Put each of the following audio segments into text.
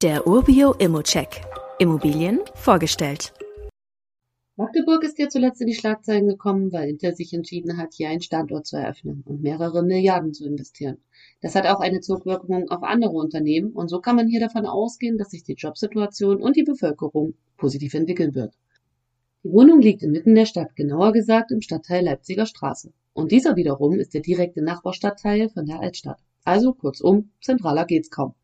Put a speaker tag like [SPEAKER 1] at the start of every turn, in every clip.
[SPEAKER 1] Der Urbio Immocheck. Immobilien vorgestellt.
[SPEAKER 2] Magdeburg ist ja zuletzt in die Schlagzeilen gekommen, weil Intel sich entschieden hat, hier einen Standort zu eröffnen und mehrere Milliarden zu investieren. Das hat auch eine Zugwirkung auf andere Unternehmen und so kann man hier davon ausgehen, dass sich die Jobsituation und die Bevölkerung positiv entwickeln wird. Die Wohnung liegt inmitten der Stadt, genauer gesagt im Stadtteil Leipziger Straße. Und dieser wiederum ist der direkte Nachbarstadtteil von der Altstadt. Also kurzum, zentraler geht's kaum.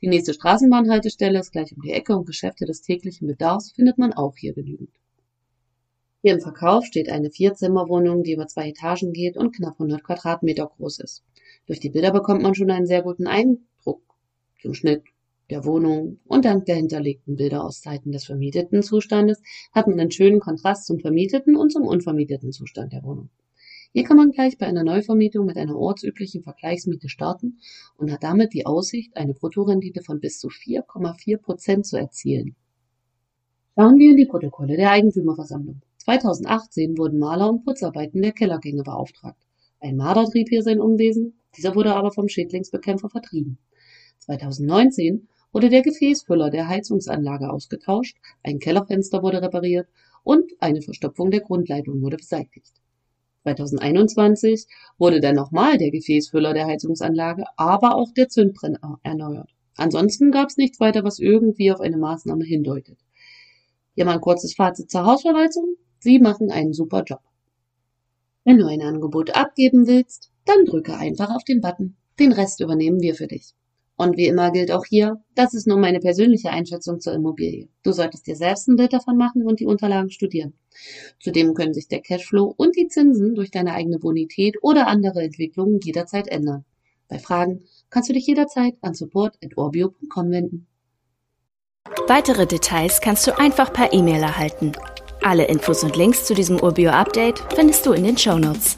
[SPEAKER 2] Die nächste Straßenbahnhaltestelle ist gleich um die Ecke und Geschäfte des täglichen Bedarfs findet man auch hier genügend. Hier im Verkauf steht eine Vierzimmerwohnung, die über zwei Etagen geht und knapp 100 Quadratmeter groß ist. Durch die Bilder bekommt man schon einen sehr guten Eindruck zum Schnitt der Wohnung und dank der hinterlegten Bilder aus Seiten des vermieteten Zustandes hat man einen schönen Kontrast zum vermieteten und zum unvermieteten Zustand der Wohnung. Hier kann man gleich bei einer Neuvermietung mit einer ortsüblichen Vergleichsmiete starten und hat damit die Aussicht, eine Bruttorendite von bis zu 4,4 Prozent zu erzielen. Schauen wir in die Protokolle der Eigentümerversammlung. 2018 wurden Maler und Putzarbeiten der Kellergänge beauftragt. Ein Marder trieb hier sein Unwesen, dieser wurde aber vom Schädlingsbekämpfer vertrieben. 2019 wurde der Gefäßfüller der Heizungsanlage ausgetauscht, ein Kellerfenster wurde repariert und eine Verstopfung der Grundleitung wurde beseitigt. 2021 wurde dann nochmal der Gefäßfüller der Heizungsanlage, aber auch der Zündbrenner erneuert. Ansonsten gab es nichts weiter, was irgendwie auf eine Maßnahme hindeutet. Hier mal ein kurzes Fazit zur Hausverwaltung. Sie machen einen super Job. Wenn du ein Angebot abgeben willst, dann drücke einfach auf den Button. Den Rest übernehmen wir für dich. Und wie immer gilt auch hier, das ist nur meine persönliche Einschätzung zur Immobilie. Du solltest dir selbst ein Bild davon machen und die Unterlagen studieren. Zudem können sich der Cashflow und die Zinsen durch deine eigene Bonität oder andere Entwicklungen jederzeit ändern. Bei Fragen kannst du dich jederzeit an support.orbio.com wenden.
[SPEAKER 1] Weitere Details kannst du einfach per E-Mail erhalten. Alle Infos und Links zu diesem Urbio-Update findest du in den Show Notes.